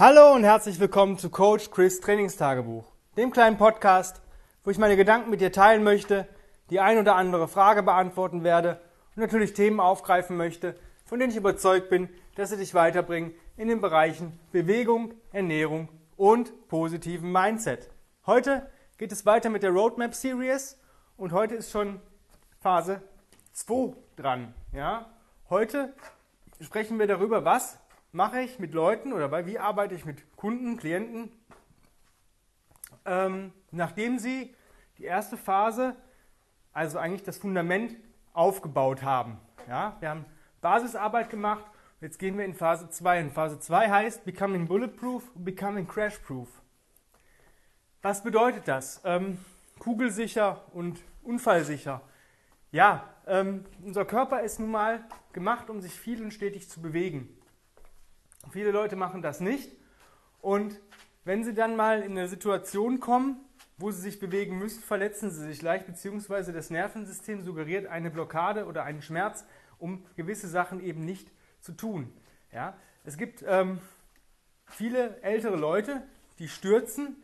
Hallo und herzlich willkommen zu Coach Chris Trainingstagebuch, dem kleinen Podcast, wo ich meine Gedanken mit dir teilen möchte, die ein oder andere Frage beantworten werde und natürlich Themen aufgreifen möchte, von denen ich überzeugt bin, dass sie dich weiterbringen in den Bereichen Bewegung, Ernährung und positiven Mindset. Heute geht es weiter mit der Roadmap Series und heute ist schon Phase 2 dran. Ja? Heute sprechen wir darüber, was mache ich mit Leuten oder wie arbeite ich mit Kunden, Klienten, ähm, nachdem sie die erste Phase, also eigentlich das Fundament, aufgebaut haben. Ja, wir haben Basisarbeit gemacht, jetzt gehen wir in Phase 2. Und Phase 2 heißt Becoming Bulletproof, Becoming Crashproof. Was bedeutet das? Ähm, kugelsicher und unfallsicher. Ja, ähm, unser Körper ist nun mal gemacht, um sich viel und stetig zu bewegen. Viele Leute machen das nicht. Und wenn sie dann mal in eine Situation kommen, wo sie sich bewegen müssen, verletzen sie sich leicht, beziehungsweise das Nervensystem suggeriert eine Blockade oder einen Schmerz, um gewisse Sachen eben nicht zu tun. Ja? Es gibt ähm, viele ältere Leute, die stürzen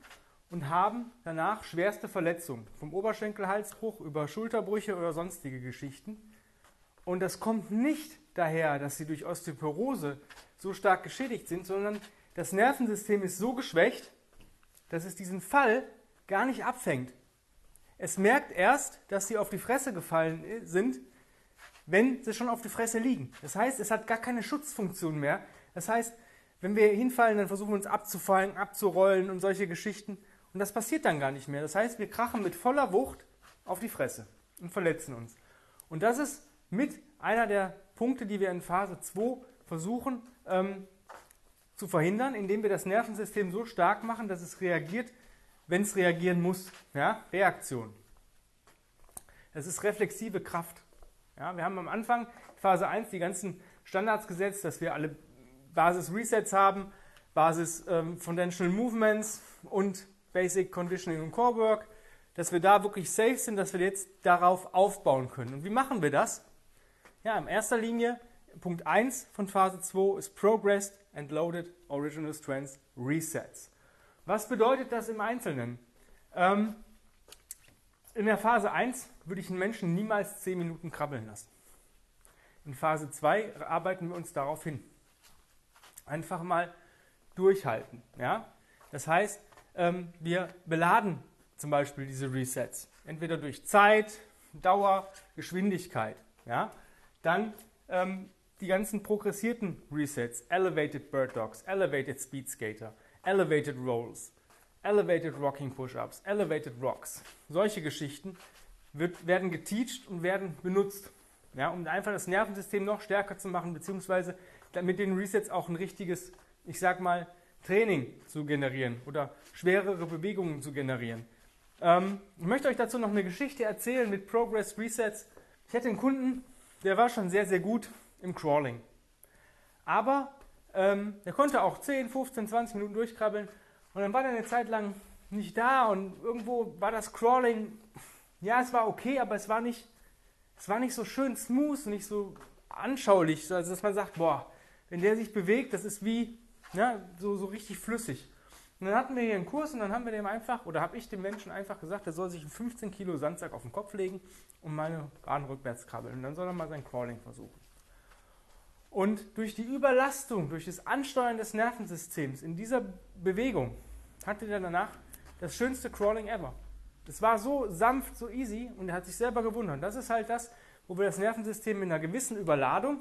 und haben danach schwerste Verletzungen, vom Oberschenkelhalsbruch über Schulterbrüche oder sonstige Geschichten. Und das kommt nicht daher, dass sie durch Osteoporose so stark geschädigt sind, sondern das Nervensystem ist so geschwächt, dass es diesen Fall gar nicht abfängt. Es merkt erst, dass sie auf die Fresse gefallen sind, wenn sie schon auf die Fresse liegen. Das heißt, es hat gar keine Schutzfunktion mehr. Das heißt, wenn wir hinfallen, dann versuchen wir uns abzufallen, abzurollen und solche Geschichten. Und das passiert dann gar nicht mehr. Das heißt, wir krachen mit voller Wucht auf die Fresse und verletzen uns. Und das ist mit einer der Punkte, die wir in Phase 2 versuchen ähm, zu verhindern, indem wir das Nervensystem so stark machen, dass es reagiert, wenn es reagieren muss. Ja? Reaktion. Es ist reflexive Kraft. Ja? Wir haben am Anfang, Phase 1, die ganzen Standards gesetzt, dass wir alle Basis-Resets haben, Basis ähm, Foundational Movements und Basic Conditioning und Core Work, dass wir da wirklich safe sind, dass wir jetzt darauf aufbauen können. Und wie machen wir das? Ja, in erster Linie Punkt 1 von Phase 2 ist Progressed and Loaded Original Strengths Resets. Was bedeutet das im Einzelnen? Ähm, in der Phase 1 würde ich einen Menschen niemals 10 Minuten krabbeln lassen. In Phase 2 arbeiten wir uns darauf hin. Einfach mal durchhalten. Ja? Das heißt, ähm, wir beladen zum Beispiel diese Resets. Entweder durch Zeit, Dauer, Geschwindigkeit. Ja? Dann ähm, die ganzen progressierten Resets, Elevated Bird Dogs, Elevated Speed Skater, Elevated Rolls, Elevated Rocking Push-Ups, Elevated Rocks, solche Geschichten wird, werden geteacht und werden benutzt, ja, um einfach das Nervensystem noch stärker zu machen, beziehungsweise mit den Resets auch ein richtiges, ich sag mal, Training zu generieren oder schwerere Bewegungen zu generieren. Ähm, ich möchte euch dazu noch eine Geschichte erzählen mit Progress Resets. Ich hatte einen Kunden, der war schon sehr, sehr gut im Crawling. Aber ähm, er konnte auch 10, 15, 20 Minuten durchkrabbeln und dann war er eine Zeit lang nicht da und irgendwo war das Crawling, ja, es war okay, aber es war nicht, es war nicht so schön smooth, nicht so anschaulich, also dass man sagt, boah, wenn der sich bewegt, das ist wie, ja, so, so richtig flüssig. Und dann hatten wir hier einen Kurs und dann haben wir dem einfach, oder habe ich dem Menschen einfach gesagt, er soll sich einen 15 Kilo Sandsack auf den Kopf legen und meine Bahn rückwärts krabbeln. Und dann soll er mal sein Crawling versuchen. Und durch die Überlastung, durch das Ansteuern des Nervensystems in dieser Bewegung hatte er danach das schönste Crawling ever. Das war so sanft, so easy und er hat sich selber gewundert. Das ist halt das, wo wir das Nervensystem mit einer gewissen Überladung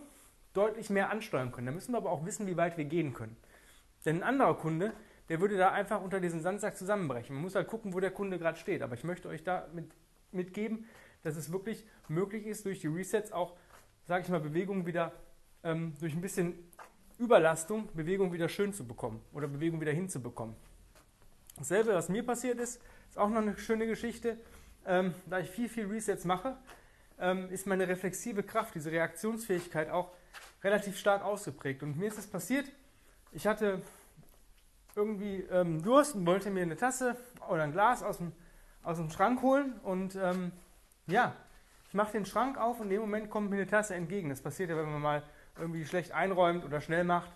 deutlich mehr ansteuern können. Da müssen wir aber auch wissen, wie weit wir gehen können. Denn ein anderer Kunde, der würde da einfach unter diesem Sandsack zusammenbrechen. Man muss halt gucken, wo der Kunde gerade steht. Aber ich möchte euch da mit, mitgeben, dass es wirklich möglich ist, durch die Resets auch, sage ich mal, Bewegungen wieder ähm, durch ein bisschen Überlastung Bewegung wieder schön zu bekommen oder Bewegung wieder hinzubekommen. Dasselbe, was mir passiert ist, ist auch noch eine schöne Geschichte. Ähm, da ich viel, viel Resets mache, ähm, ist meine reflexive Kraft, diese Reaktionsfähigkeit auch relativ stark ausgeprägt. Und mir ist es passiert, ich hatte irgendwie ähm, Durst und wollte mir eine Tasse oder ein Glas aus dem, aus dem Schrank holen. Und ähm, ja, ich mache den Schrank auf und in dem Moment kommt mir eine Tasse entgegen. Das passiert ja, wenn man mal irgendwie schlecht einräumt oder schnell macht.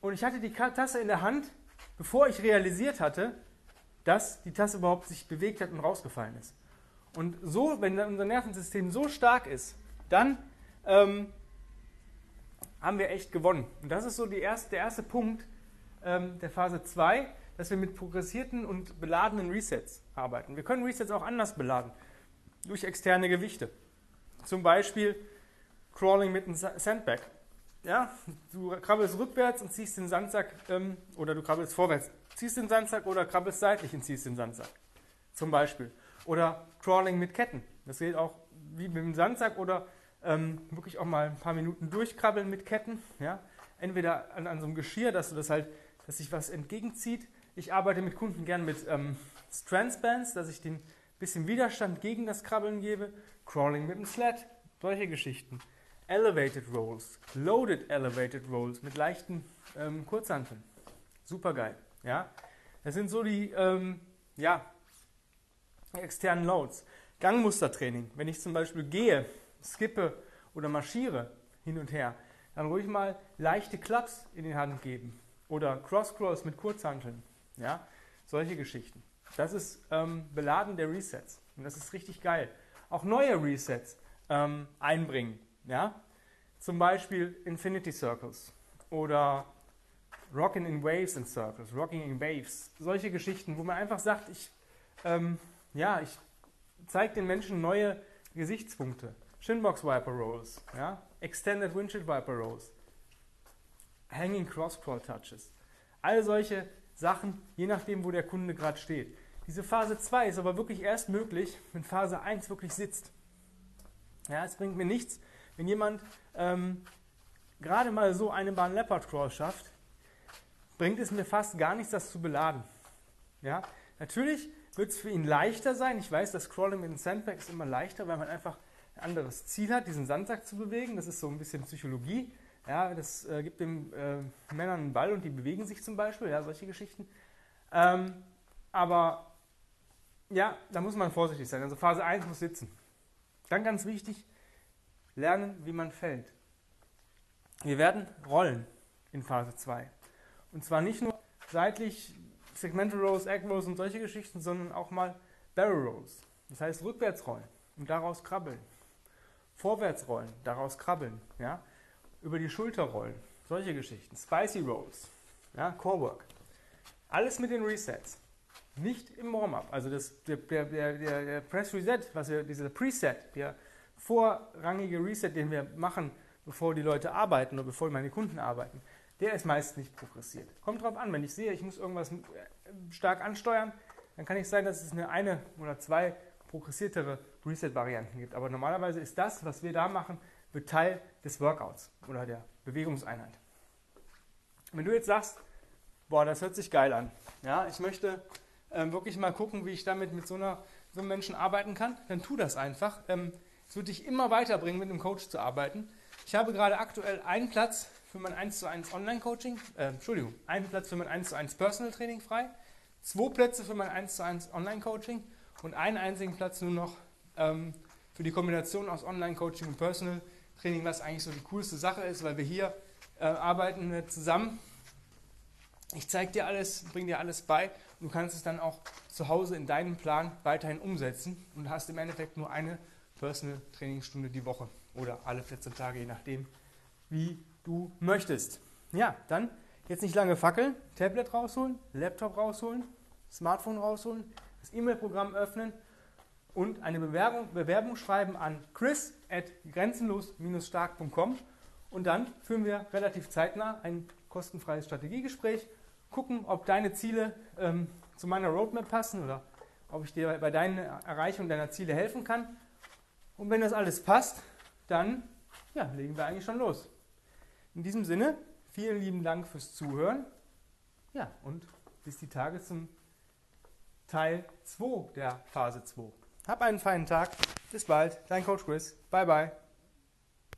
und ich hatte die Tasse in der Hand, bevor ich realisiert hatte, dass die Tasse überhaupt sich bewegt hat und rausgefallen ist. Und so, wenn unser Nervensystem so stark ist, dann ähm, haben wir echt gewonnen. Und das ist so erste, der erste Punkt ähm, der Phase 2, dass wir mit progressierten und beladenen Resets arbeiten. Wir können Resets auch anders beladen, durch externe Gewichte. Zum Beispiel Crawling mit einem Sandbag. Ja, du krabbelst rückwärts und ziehst den Sandsack, ähm, oder du krabbelst vorwärts, ziehst den Sandsack oder krabbelst seitlich und ziehst den Sandsack. Zum Beispiel. Oder Crawling mit Ketten. Das geht auch wie mit dem Sandsack oder ähm, wirklich auch mal ein paar Minuten durchkrabbeln mit Ketten. Ja? Entweder an, an so einem Geschirr, dass du das halt, dass sich was entgegenzieht. Ich arbeite mit Kunden gern mit ähm, Strandsbands, dass ich den bisschen Widerstand gegen das Krabbeln gebe. Crawling mit dem Sled, solche Geschichten. Elevated Rolls, Loaded Elevated Rolls mit leichten ähm, Kurzhanteln. Super geil. Ja? Das sind so die ähm, ja, externen Loads. Gangmustertraining. Wenn ich zum Beispiel gehe, skippe oder marschiere hin und her, dann ruhig mal leichte Klaps in die Hand geben. Oder Cross-Crawls mit Kurzhanteln. Ja? Solche Geschichten. Das ist ähm, Beladen der Resets. Und das ist richtig geil. Auch neue Resets ähm, einbringen. Ja? Zum Beispiel Infinity Circles oder Rocking in Waves and Circles, Rocking in Waves. Solche Geschichten, wo man einfach sagt, ich, ähm, ja, ich zeige den Menschen neue Gesichtspunkte. Shinbox Viper Rolls, ja? Extended Windshield Viper Rolls, Hanging Cross Crawl Touches. All solche Sachen, je nachdem, wo der Kunde gerade steht. Diese Phase 2 ist aber wirklich erst möglich, wenn Phase 1 wirklich sitzt. Ja, es bringt mir nichts, wenn jemand ähm, gerade mal so eine Bahn Leopard Crawl schafft, bringt es mir fast gar nichts, das zu beladen. Ja, natürlich wird es für ihn leichter sein. Ich weiß, das Crawling mit den Sandbags ist immer leichter, weil man einfach ein anderes Ziel hat, diesen Sandsack zu bewegen. Das ist so ein bisschen Psychologie. Ja, das äh, gibt den äh, Männern einen Ball und die bewegen sich zum Beispiel. Ja, solche Geschichten. Ähm, aber ja, da muss man vorsichtig sein. Also Phase 1 muss sitzen. Dann ganz wichtig, lernen, wie man fällt. Wir werden rollen in Phase 2. Und zwar nicht nur seitlich Segmental Rows, Egg Rows und solche Geschichten, sondern auch mal Barrel Rows. Das heißt rückwärts rollen und daraus krabbeln. Vorwärts rollen, daraus krabbeln. Ja? Über die Schulter rollen. Solche Geschichten. Spicy Rolls. Ja? Core Work. Alles mit den Resets. Nicht im Warm-up. Also das, der, der, der, der Press Reset, was wir, dieser Preset, der vorrangige Reset, den wir machen, bevor die Leute arbeiten oder bevor meine Kunden arbeiten, der ist meist nicht progressiert. Kommt drauf an, wenn ich sehe, ich muss irgendwas äh, stark ansteuern, dann kann es sein, dass es eine, eine oder zwei progressiertere Reset-Varianten gibt. Aber normalerweise ist das, was wir da machen, wird Teil des Workouts oder der Bewegungseinheit. Wenn du jetzt sagst, boah, das hört sich geil an, ja, ich möchte ähm, wirklich mal gucken, wie ich damit mit so, einer, so einem Menschen arbeiten kann, dann tu das einfach. Ähm, es wird dich immer weiterbringen, mit einem Coach zu arbeiten. Ich habe gerade aktuell einen Platz für mein 1 zu 1 Online-Coaching, äh, Entschuldigung, einen Platz für mein 1 zu 1 Personal Training frei, zwei Plätze für mein 1 zu 1 Online-Coaching und einen einzigen Platz nur noch ähm, für die Kombination aus Online-Coaching und Personal Training, was eigentlich so die coolste Sache ist, weil wir hier äh, arbeiten wir zusammen. Ich zeige dir alles, bringe dir alles bei und du kannst es dann auch zu Hause in deinem Plan weiterhin umsetzen und hast im Endeffekt nur eine Personal Trainingsstunde die Woche oder alle 14 Tage, je nachdem, wie du möchtest. Ja, dann jetzt nicht lange fackeln, Tablet rausholen, Laptop rausholen, Smartphone rausholen, das E-Mail-Programm öffnen und eine Bewerbung, Bewerbung schreiben an chris at grenzenlos-stark.com und dann führen wir relativ zeitnah ein kostenfreies Strategiegespräch, gucken, ob deine Ziele ähm, zu meiner Roadmap passen oder ob ich dir bei deiner Erreichung deiner Ziele helfen kann. Und wenn das alles passt, dann ja, legen wir eigentlich schon los. In diesem Sinne, vielen lieben Dank fürs Zuhören. Ja, und bis die Tage zum Teil 2 der Phase 2. Hab einen feinen Tag. Bis bald. Dein Coach Chris. Bye, bye.